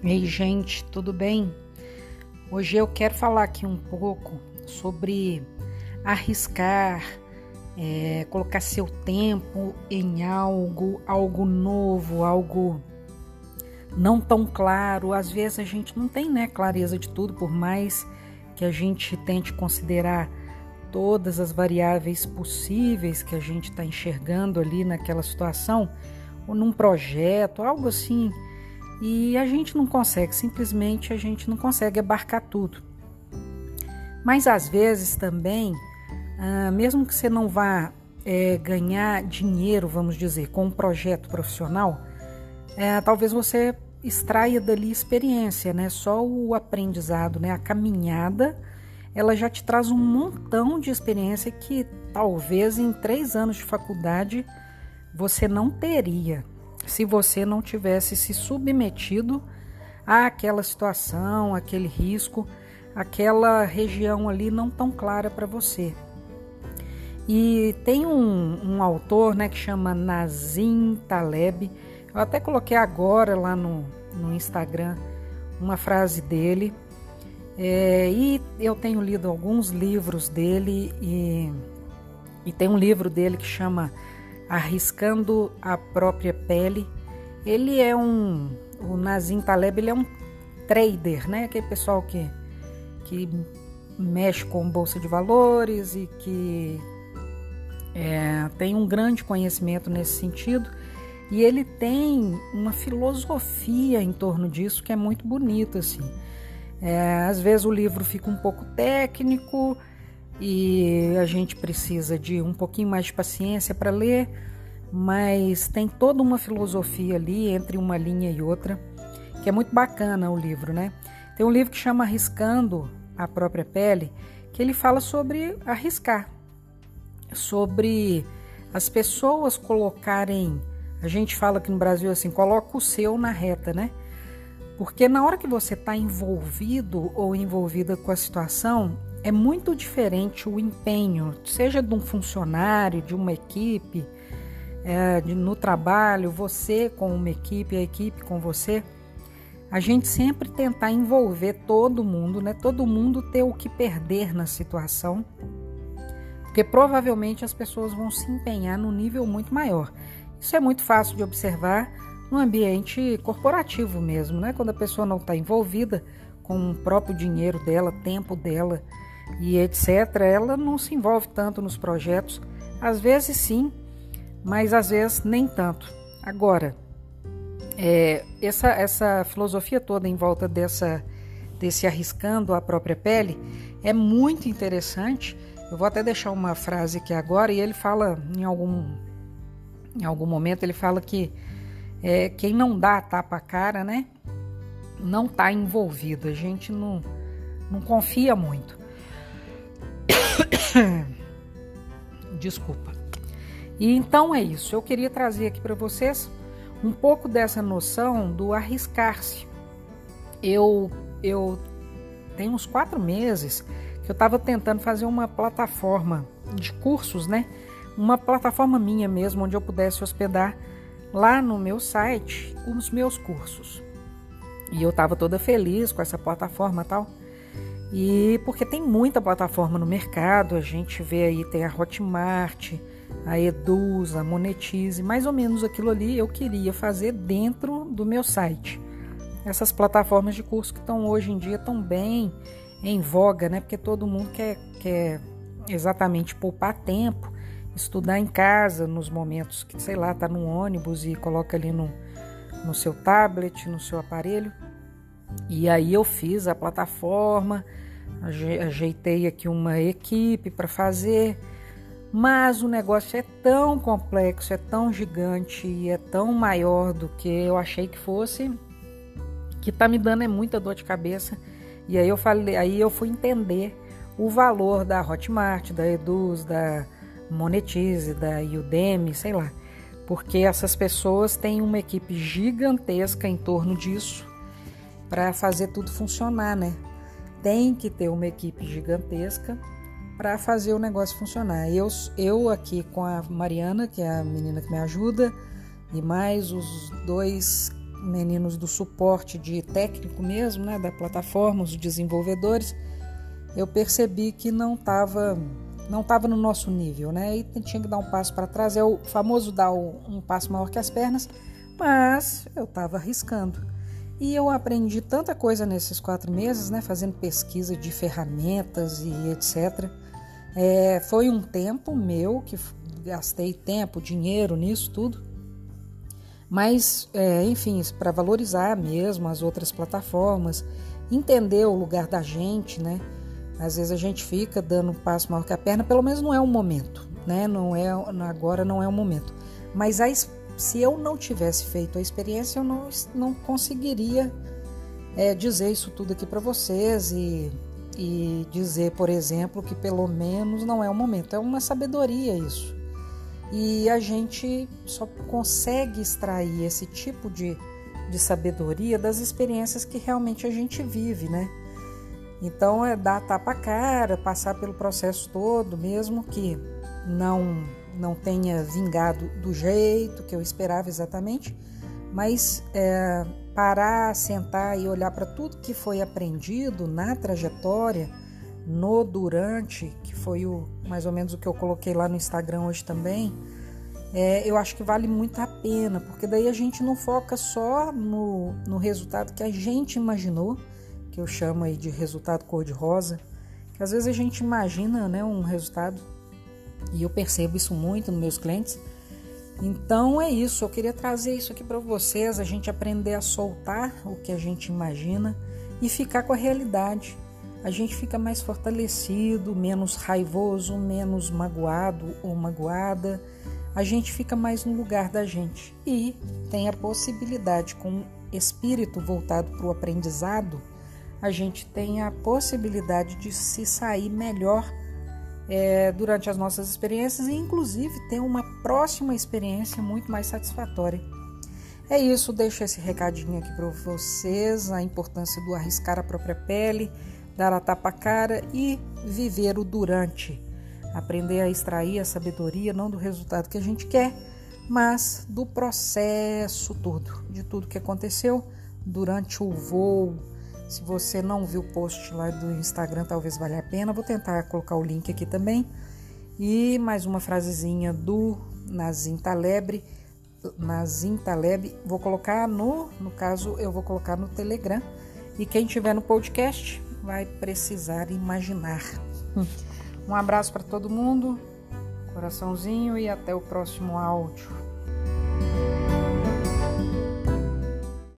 Ei, gente, tudo bem? Hoje eu quero falar aqui um pouco sobre arriscar, é, colocar seu tempo em algo, algo novo, algo não tão claro. Às vezes a gente não tem né, clareza de tudo, por mais que a gente tente considerar todas as variáveis possíveis que a gente está enxergando ali naquela situação, ou num projeto, algo assim e a gente não consegue, simplesmente a gente não consegue abarcar tudo. Mas às vezes também, ah, mesmo que você não vá é, ganhar dinheiro, vamos dizer, com um projeto profissional, é, talvez você extraia dali experiência, né? Só o aprendizado, né? A caminhada, ela já te traz um montão de experiência que talvez em três anos de faculdade você não teria se você não tivesse se submetido àquela situação, aquele risco, aquela região ali não tão clara para você. E tem um, um, autor né, que chama Nazim Taleb, eu até coloquei agora lá no, no Instagram uma frase dele. É, e eu tenho lido alguns livros dele e, e tem um livro dele que chama arriscando a própria pele. Ele é um, o Nazim Taleb, ele é um trader, né? Aquele pessoal que, que mexe com bolsa de valores e que é, tem um grande conhecimento nesse sentido. E ele tem uma filosofia em torno disso que é muito bonita, assim. É, às vezes o livro fica um pouco técnico, e a gente precisa de um pouquinho mais de paciência para ler, mas tem toda uma filosofia ali entre uma linha e outra, que é muito bacana o livro, né? Tem um livro que chama Arriscando a própria pele, que ele fala sobre arriscar, sobre as pessoas colocarem, a gente fala aqui no Brasil assim, coloca o seu na reta, né? Porque na hora que você está envolvido ou envolvida com a situação, é muito diferente o empenho, seja de um funcionário, de uma equipe, é, de, no trabalho, você com uma equipe, a equipe com você. A gente sempre tentar envolver todo mundo, né? Todo mundo ter o que perder na situação, porque provavelmente as pessoas vão se empenhar num nível muito maior. Isso é muito fácil de observar no ambiente corporativo mesmo, né? Quando a pessoa não está envolvida com o próprio dinheiro dela, tempo dela, e etc., ela não se envolve tanto nos projetos. Às vezes sim, mas às vezes nem tanto. Agora, é, essa, essa filosofia toda em volta dessa, desse arriscando a própria pele é muito interessante. Eu vou até deixar uma frase aqui agora e ele fala em algum, em algum momento ele fala que é, quem não dá a tapa a cara, né, não está envolvido. A gente não, não confia muito. Desculpa. E então é isso. Eu queria trazer aqui para vocês um pouco dessa noção do arriscar-se. Eu, eu tenho uns quatro meses que eu estava tentando fazer uma plataforma de cursos, né? Uma plataforma minha mesmo, onde eu pudesse hospedar lá no meu site os meus cursos. E eu estava toda feliz com essa plataforma tal. E porque tem muita plataforma no mercado, a gente vê aí tem a Hotmart, a Eduz, a Monetize, mais ou menos aquilo ali eu queria fazer dentro do meu site. Essas plataformas de curso que estão hoje em dia estão bem em voga, né? Porque todo mundo quer, quer exatamente poupar tempo, estudar em casa nos momentos que, sei lá, tá no ônibus e coloca ali no, no seu tablet, no seu aparelho. E aí eu fiz a plataforma, ajeitei aqui uma equipe para fazer, mas o negócio é tão complexo, é tão gigante é tão maior do que eu achei que fosse, que tá me dando é muita dor de cabeça. E aí eu falei, aí eu fui entender o valor da Hotmart, da Eduz, da Monetize, da Udemy, sei lá. Porque essas pessoas têm uma equipe gigantesca em torno disso para fazer tudo funcionar, né? Tem que ter uma equipe gigantesca para fazer o negócio funcionar. Eu, eu aqui com a Mariana, que é a menina que me ajuda, e mais os dois meninos do suporte de técnico mesmo, né, da plataforma, os desenvolvedores, eu percebi que não estava não estava no nosso nível, né? E tinha que dar um passo para trás, é o famoso dar um passo maior que as pernas, mas eu estava arriscando. E eu aprendi tanta coisa nesses quatro meses, né? Fazendo pesquisa de ferramentas e etc. É, foi um tempo meu que gastei tempo, dinheiro nisso tudo. Mas, é, enfim, para valorizar mesmo as outras plataformas, entender o lugar da gente, né? Às vezes a gente fica dando um passo maior que a perna, pelo menos não é o momento, né? Não é agora não é o momento. Mas a, se eu não tivesse feito a experiência, eu não, não conseguiria é, dizer isso tudo aqui para vocês e, e dizer, por exemplo, que pelo menos não é o momento. É uma sabedoria isso. E a gente só consegue extrair esse tipo de, de sabedoria das experiências que realmente a gente vive, né? Então é dar tapa cara, passar pelo processo todo, mesmo que não não tenha vingado do jeito que eu esperava exatamente, mas é, parar, sentar e olhar para tudo que foi aprendido na trajetória, no durante, que foi o mais ou menos o que eu coloquei lá no Instagram hoje também, é, eu acho que vale muito a pena, porque daí a gente não foca só no, no resultado que a gente imaginou, que eu chamo aí de resultado cor-de-rosa, que às vezes a gente imagina né, um resultado, e eu percebo isso muito nos meus clientes. Então é isso, eu queria trazer isso aqui para vocês, a gente aprender a soltar o que a gente imagina e ficar com a realidade. A gente fica mais fortalecido, menos raivoso, menos magoado ou magoada. A gente fica mais no lugar da gente e tem a possibilidade, com espírito voltado para o aprendizado, a gente tem a possibilidade de se sair melhor é, durante as nossas experiências e, inclusive, ter uma próxima experiência muito mais satisfatória. É isso, deixo esse recadinho aqui para vocês: a importância do arriscar a própria pele, dar a tapa cara e viver o durante. Aprender a extrair a sabedoria, não do resultado que a gente quer, mas do processo todo, de tudo que aconteceu durante o voo se você não viu o post lá do Instagram, talvez valha a pena. Vou tentar colocar o link aqui também. E mais uma frasezinha do Nazim Taleb. Nazim Taleb, vou colocar no, no caso, eu vou colocar no Telegram. E quem tiver no podcast vai precisar imaginar. Um abraço para todo mundo, coraçãozinho e até o próximo áudio.